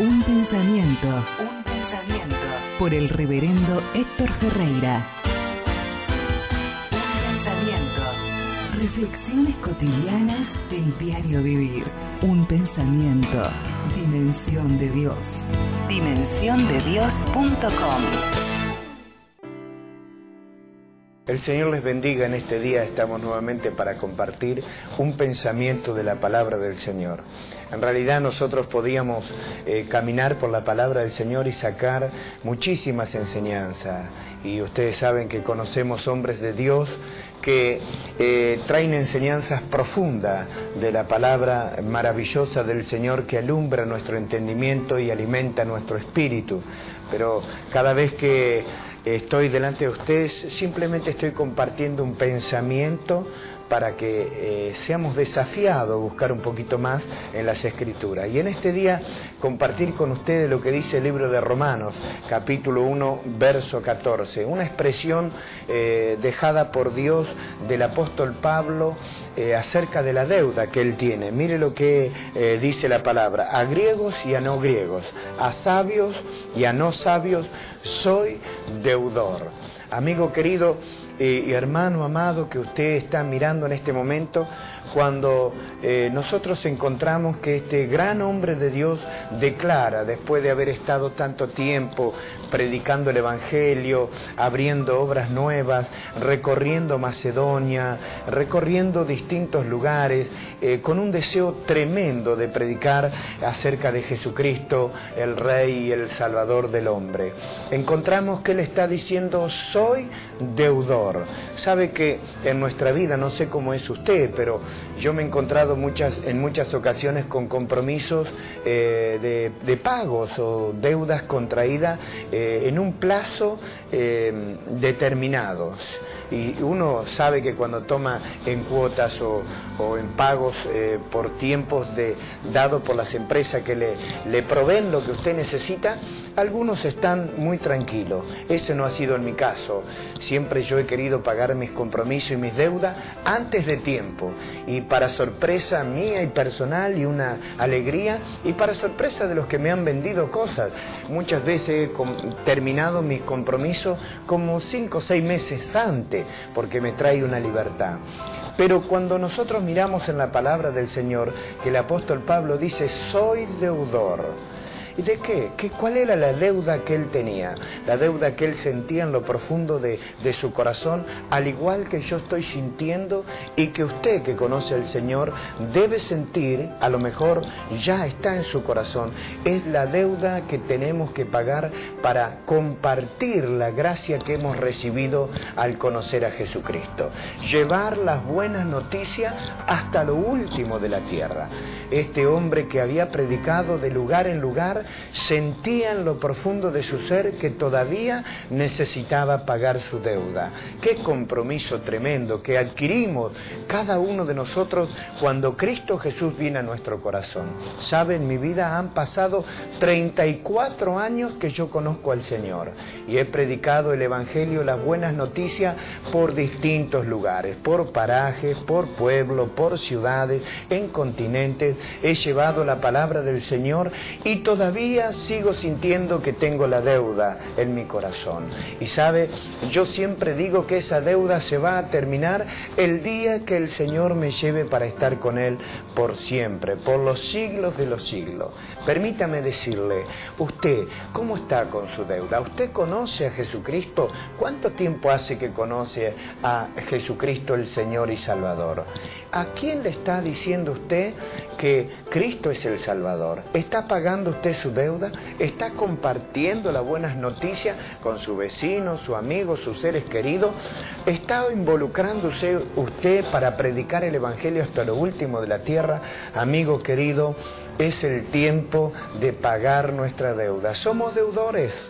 Un pensamiento. Un pensamiento. Por el reverendo Héctor Ferreira. Un pensamiento. Reflexiones cotidianas del diario vivir. Un pensamiento. Dimensión de Dios. Dimensiondedios.com. El Señor les bendiga en este día. Estamos nuevamente para compartir un pensamiento de la palabra del Señor. En realidad nosotros podíamos eh, caminar por la palabra del Señor y sacar muchísimas enseñanzas. Y ustedes saben que conocemos hombres de Dios que eh, traen enseñanzas profundas de la palabra maravillosa del Señor que alumbra nuestro entendimiento y alimenta nuestro espíritu. Pero cada vez que estoy delante de ustedes, simplemente estoy compartiendo un pensamiento para que eh, seamos desafiados a buscar un poquito más en las escrituras. Y en este día compartir con ustedes lo que dice el libro de Romanos, capítulo 1, verso 14, una expresión eh, dejada por Dios del apóstol Pablo eh, acerca de la deuda que él tiene. Mire lo que dice la palabra, a griegos y a no griegos, a sabios y a no sabios, soy deudor. Amigo querido, y hermano amado que usted está mirando en este momento, cuando eh, nosotros encontramos que este gran hombre de Dios declara, después de haber estado tanto tiempo predicando el Evangelio, abriendo obras nuevas, recorriendo Macedonia, recorriendo distintos lugares, eh, con un deseo tremendo de predicar acerca de Jesucristo, el Rey y el Salvador del hombre. Encontramos que él está diciendo, soy deudor. Sabe que en nuestra vida, no sé cómo es usted, pero yo me he encontrado muchas, en muchas ocasiones con compromisos eh, de, pagos o deudas contraídas eh, en un plazo eh, determinados. Y uno sabe que cuando toma en cuotas o, en pagos por tiempos de, dados por las empresas que le, le proveen lo que usted necesita, algunos están muy tranquilos. Ese no ha sido en mi caso. Siempre yo he querido pagar mis compromisos y mis deudas antes de tiempo. Y para sorpresa mía y personal y una alegría, y para sorpresa de los que me han vendido cosas. Muchas veces he terminado mis compromisos como cinco o seis meses antes, porque me trae una libertad. Pero cuando nosotros miramos en la palabra del Señor, que el apóstol Pablo dice, soy deudor, ¿Y de qué? qué? ¿Cuál era la deuda que él tenía? La deuda que él sentía en lo profundo de, de su corazón, al igual que yo estoy sintiendo y que usted que conoce al Señor debe sentir, a lo mejor ya está en su corazón, es la deuda que tenemos que pagar para compartir la gracia que hemos recibido al conocer a Jesucristo. Llevar las buenas noticias hasta lo último de la tierra. Este hombre que había predicado de lugar en lugar, sentía en lo profundo de su ser que todavía necesitaba pagar su deuda. Qué compromiso tremendo que adquirimos cada uno de nosotros cuando Cristo Jesús viene a nuestro corazón. Saben, mi vida han pasado 34 años que yo conozco al Señor y he predicado el Evangelio, las buenas noticias por distintos lugares, por parajes, por pueblos, por ciudades, en continentes. He llevado la palabra del Señor y todavía sigo sintiendo que tengo la deuda en mi corazón. Y sabe, yo siempre digo que esa deuda se va a terminar el día que el Señor me lleve para estar con Él por siempre, por los siglos de los siglos. Permítame decirle, usted, ¿cómo está con su deuda? ¿Usted conoce a Jesucristo? ¿Cuánto tiempo hace que conoce a Jesucristo el Señor y Salvador? ¿A quién le está diciendo usted que Cristo es el Salvador? ¿Está pagando usted su deuda? ¿Está compartiendo las buenas noticias con su vecino, su amigo, sus seres queridos? ¿Está involucrándose usted para predicar el Evangelio hasta lo último de la tierra? Amigo querido, es el tiempo de pagar nuestra deuda. Somos deudores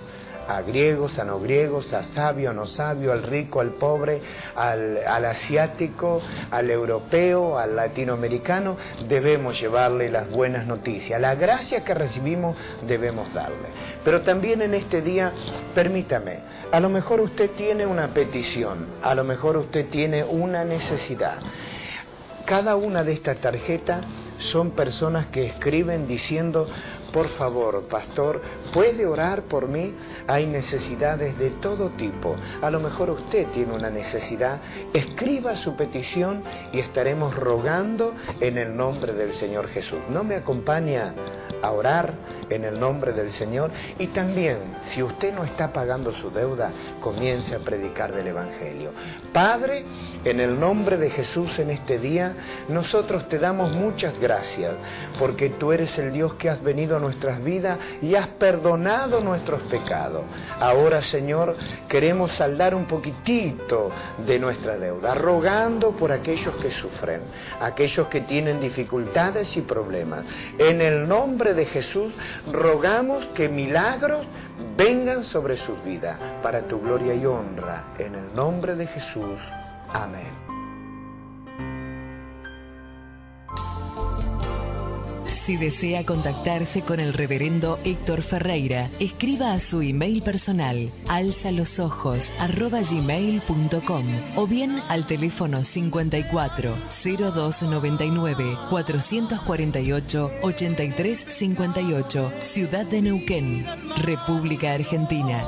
a griegos, a no griegos, a sabio, a no sabio, al rico, al pobre, al, asiático, al europeo, al latinoamericano, debemos llevarle las buenas noticias. La gracia que recibimos debemos darle. Pero también en este día, permítame, a lo mejor usted tiene una petición, a lo mejor usted tiene una necesidad. Cada una de estas tarjetas son personas que escriben diciendo, por favor, pastor, ¿puede orar por mí? Hay necesidades de todo tipo. A lo mejor usted tiene una necesidad. Escriba su petición y estaremos rogando en el nombre del Señor Jesús. ¿No me acompaña a orar en el nombre del Señor? Y también, si usted no está pagando su deuda, comience a predicar del Evangelio. Padre, en el nombre de Jesús en este día, nosotros te damos muchas gracias porque tú eres el Dios que has venido nuestras vidas y has perdonado nuestros pecados. Ahora, Señor, queremos saldar un poquitito de nuestra deuda, rogando por aquellos que sufren, aquellos que tienen dificultades y problemas. En el nombre de Jesús, rogamos que milagros vengan sobre sus vidas para tu gloria y honra. En el nombre de Jesús. Amén. Si desea contactarse con el reverendo Héctor Ferreira, escriba a su email personal alzalosojos.gmail.com o bien al teléfono 54 0299 448 8358, Ciudad de Neuquén, República Argentina.